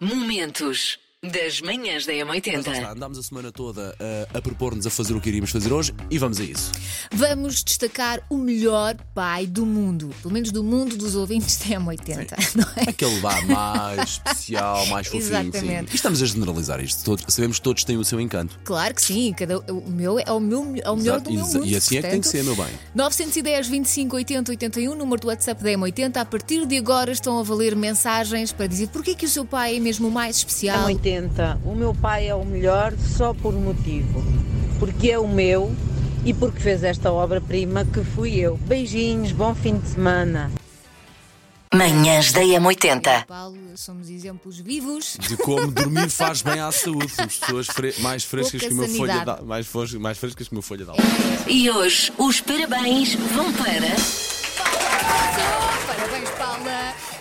Momentos das manhãs da Mas lá está, M80. andámos a semana toda a, a propor-nos a fazer o que iríamos fazer hoje e vamos a isso. Vamos destacar o melhor pai do mundo, pelo menos do mundo dos ouvintes da M80, não é? Aquele lá mais especial, mais fofinho. Sim. Exatamente. E estamos a generalizar isto. Todos, sabemos que todos têm o seu encanto. Claro que sim, cada, o meu é o, meu, é o melhor Exato, do meu exa- mundo. e assim é que tem que portanto, ser, meu bem. 910 25 80 81, número do WhatsApp da M80. A partir de agora estão a valer mensagens para dizer porque é que o seu pai é mesmo o mais especial. 80. O meu pai é o melhor só por um motivo. Porque é o meu e porque fez esta obra-prima que fui eu. Beijinhos, bom fim de semana. Manhãs da M80. Paulo, somos exemplos vivos. De como dormir faz bem à saúde. Somos pessoas fre- mais frescas Pouca que uma folha d'al- mais, mais frescas que uma folha de E hoje os parabéns vão para.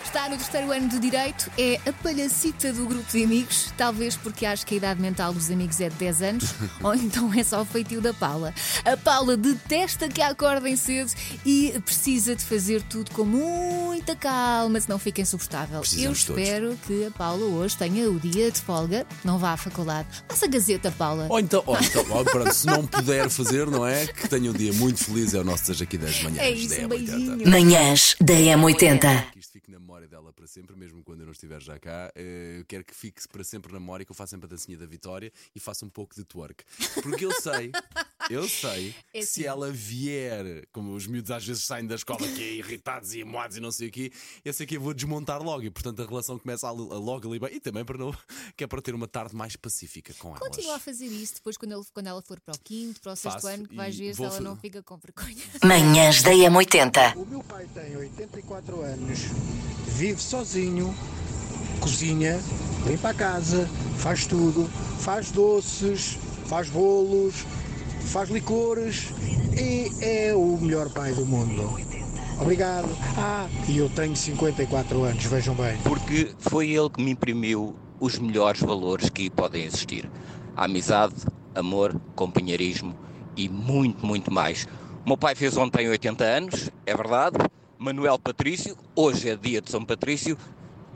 Está no terceiro ano de Direito, é a palhacita do grupo de amigos, talvez porque acho que a idade mental dos amigos é de 10 anos, ou então é só o feitio da Paula. A Paula detesta que a acordem cedo e precisa de fazer tudo com muita calma, senão fica insuportável. Eu Precisamos todos. espero que a Paula hoje tenha o dia de folga, não vá à faculdade. Faça a gazeta, Paula. Ou então, ou então ou pronto, se não puder fazer, não é? Que tenha um dia muito feliz. É o nosso Desejo aqui das manhãs. é da isso, um M80. beijinho. Manhãs da M80. Que isto fique na memória dela para sempre, mesmo quando eu não estiver já cá. Eh, Eu quero que fique para sempre na memória, que eu faça sempre a dancinha da vitória e faça um pouco de twerk. Porque eu sei, eu sei É que se ela vier, como os miúdos às vezes saem da escola aqui irritados e amoados e não sei o quê, eu sei que eu vou desmontar logo e portanto a relação começa a, a logo ali bem. E também para não, que é para ter uma tarde mais pacífica com elas. Continua a fazer isso depois quando, ele- quando ela for para o quinto, para o sexto Faço ano, que vais ver se ela não fica com vergonha. Manhãs da M80. O meu pai tem 84 anos, vive sozinho, cozinha, limpa a casa, faz tudo, faz doces, faz bolos, faz licores e é o melhor pai do mundo. Obrigado. Ah, e eu tenho 54 anos, vejam bem. porque foi ele que me imprimiu os melhores valores que podem existir: amizade, amor, companheirismo e muito, muito mais. O meu pai fez ontem 80 anos, é verdade. Manuel Patrício, hoje é dia de São Patrício.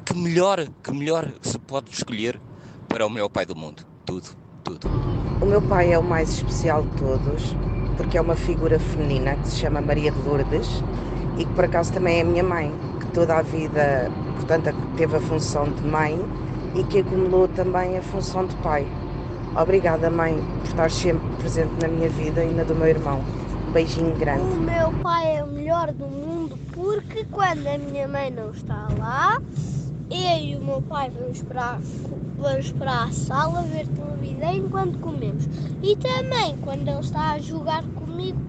Que melhor, que melhor se pode escolher para o melhor pai do mundo? Tudo, tudo. O meu pai é o mais especial de todos, porque é uma figura feminina que se chama Maria de Lourdes e que por acaso também é a minha mãe, que toda a vida, portanto, teve a função de mãe e que acumulou também a função de pai. Obrigada, mãe, por estar sempre presente na minha vida e na do meu irmão. Beijinho grande. O meu pai é o melhor do mundo porque quando a minha mãe não está lá, eu e o meu pai vamos para, vamos para a sala ver televisão enquanto comemos. E também quando ele está a jogar comigo,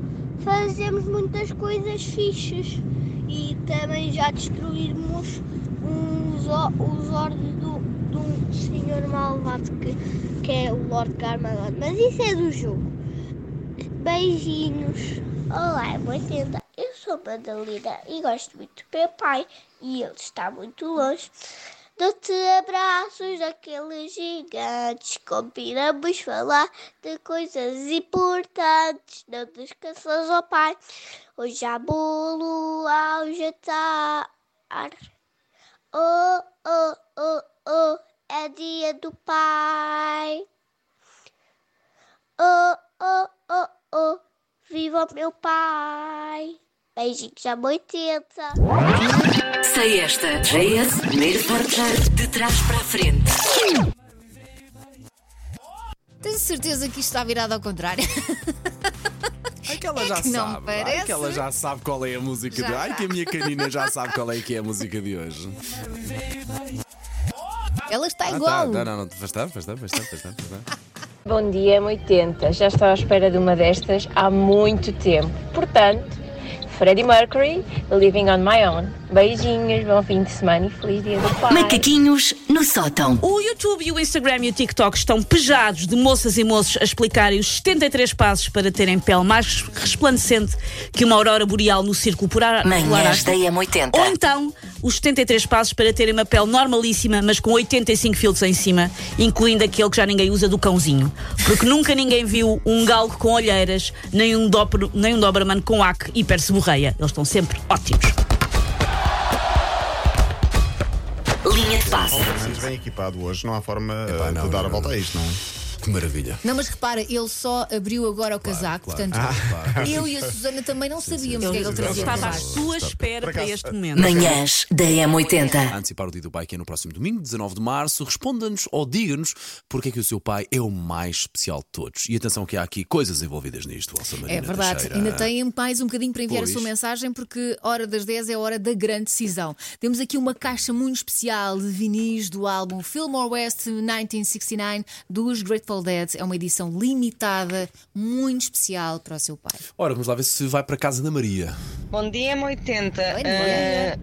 fazemos muitas coisas fixes. E também já destruímos uns, os ordens do, um senhor malvado que, que é o Lord Garmadon. Mas isso é do jogo. Beijinhos. Olá, 80. Eu sou Madalena e gosto muito do meu pai e ele está muito longe. Dou-te abraços daqueles gigantes. Combinamos falar de coisas importantes. Não te esqueças, ó pai. Hoje há bolo ao jantar. Oh, oh, oh, oh. É dia do pai. Oh, oh, oh, oh, viva o meu pai. Beijinhos a 80. Sei esta. JS, primeiro portar de trás para a frente. Tens certeza que isto está virado ao contrário? Ai que ela já que não sabe. Ai parece. que ela já sabe qual é a música Já de hoje. Ai tá. que a minha canina já sabe qual é que é a música de hoje. Ela está Ah, igual. tá, não, não, tempo, faz tempo, faz tempo, faz tempo, faz tempo. Bom dia, M80. Já estava à espera de uma destas há muito tempo. Portanto, Freddie Mercury, Living on My Own. Beijinhos, bom fim de semana e feliz dia do pai. Macaquinhos no sótão. O YouTube e o Instagram e o TikTok estão pejados de moças e moços a explicarem os 73 passos para terem pele mais resplandecente que uma aurora boreal no círculo polar Manhãs da ártico. M80. Ou então, os 73 passos para terem uma pele normalíssima, mas com 85 filtros em cima, incluindo aquele que já ninguém usa do cãozinho. Porque nunca ninguém viu um galgo com olheiras, nem um, doper, nem um Doberman com acne e perceborreia. Eles estão sempre ótimos. Linha de passe. Bem equipado hoje, não há forma Epá, eh, não, de dar não, a volta não. a isto, não é? Que maravilha. Não, mas repara, ele só abriu agora o casaco, claro, portanto, claro. eu e a Susana também não sabíamos o que é que ele trazia. estava à sua espera para este momento. Manhãs da A M80. antecipar o dia do pai que é no próximo domingo, 19 de março. Responda-nos ou diga-nos porque é que o seu pai é o mais especial de todos. E atenção que há aqui coisas envolvidas nisto, Elsa Marina É verdade, Teixeira. ainda tem mais um bocadinho para enviar Pois. a sua mensagem, porque hora das 10 é a hora da grande decisão. Temos aqui uma caixa muito especial de vinis do álbum Fillmore West 1969 dos Grateful Dead. É uma edição limitada, muito especial para o seu pai. Ora, vamos lá ver se vai para casa da Maria. Bom dia, M80. Oi, Eh,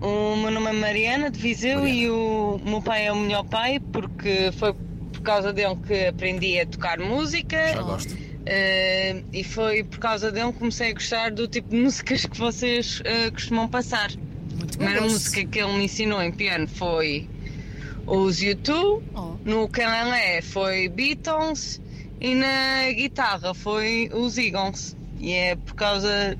o meu nome é Mariana de Viseu e o meu pai é o melhor pai porque foi por causa dele que aprendi a tocar música. Já gosto. Eh, e foi por causa dele que comecei a gostar do tipo de músicas que vocês eh, costumam passar. Muito A bom primeira música que ele me ensinou em piano foi os U2, Oh. no canelé foi Beatles e na guitarra foi os Eagles. E é por causa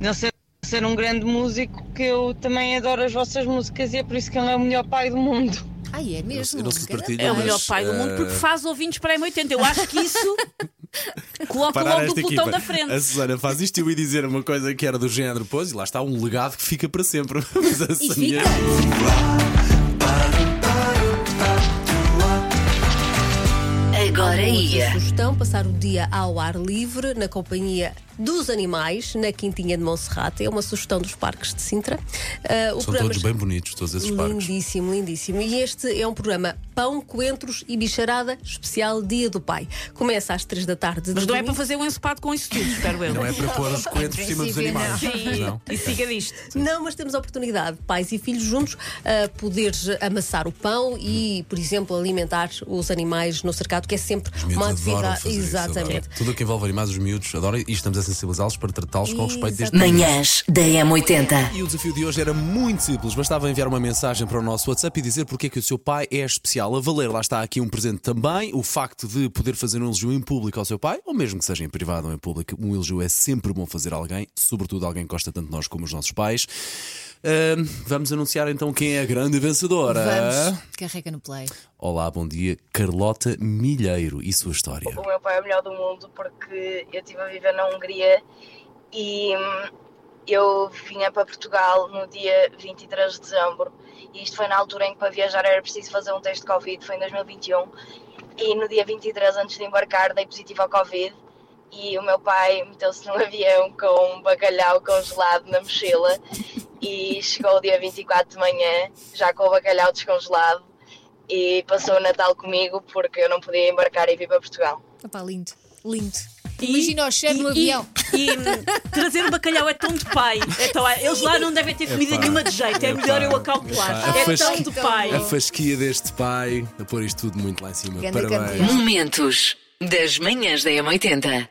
de ser, ser um grande músico que eu também adoro as vossas músicas e é por isso que ele é o melhor pai do mundo. Ai, é mesmo? eu não sei se partilho, É o melhor pai do mundo porque eh, faz ouvintes para a M80. Eu acho que isso coloca Parar logo o pelotão equipa. da frente. A Susana faz isto e eu ia dizer uma coisa que era do género, pois, e lá está um legado que fica para sempre. Mas a E Susana- fica. Agora ia. sugestão: passar o dia ao ar livre, na companhia dos animais, na Quintinha de Monserrate. É uma sugestão dos parques de Sintra. O São todos bem bonitos, todos esses parques. Lindíssimo, lindíssimo. E este é um programa Pão, Coentros e Bicharada especial Dia do Pai. Começa às 3 da tarde. de Mas não é para domingo. fazer um ensopado com isso tudo, espero eu. Não é para pôr os coentros por cima dos animais. Sim, Não. e siga disto. Não, mas temos a oportunidade, pais e filhos juntos, a poderes amassar o pão e, por exemplo, alimentar os animais no cercado, que é sempre uma atividade. isso, Exatamente. adoram. Tudo o que envolve animais, os miúdos adoram e estamos a sensibilizá-los para tratá-los com respeito desde Manhãs da M80. E o desafio de hoje era muito simples, bastava enviar uma mensagem para o nosso WhatsApp e dizer porque é que o seu pai é especial. A valer, lá está aqui um presente também, o facto de poder fazer um elogio em público ao seu pai, ou mesmo que seja em privado ou em público, um elogio é sempre bom fazer a alguém, sobretudo alguém que gosta tanto de nós como os nossos pais. Ahm, vamos anunciar então quem é a grande vencedora. Vamos, carrega no play. Olá, bom dia, Carlota Milheiro e sua história. O meu pai é o melhor do mundo porque eu estive a viver na Hungria e hum, eu vinha para Portugal no dia 23 de dezembro e isto foi na altura em que para viajar era preciso fazer um teste de Covid, foi em 2021 e no dia 23 antes de embarcar dei positivo ao Covid e o meu pai meteu-se num avião com um bacalhau congelado na mochila e chegou o dia 24 de manhã já com o bacalhau descongelado e passou o Natal comigo porque eu não podia embarcar e vir para Portugal. Opá, lindo, lindo. Imagina o cheiro no E- avião. E, hum, trazer o bacalhau é tão de pai. É tão- eles lá não devem ter comida Epá. nenhuma de jeito. É melhor eu a Epá, É fasqui- tão de pai. A fasquia deste pai, a pôr isto tudo muito lá em cima. Ganda Parabéns. Momentos das manhãs da M80.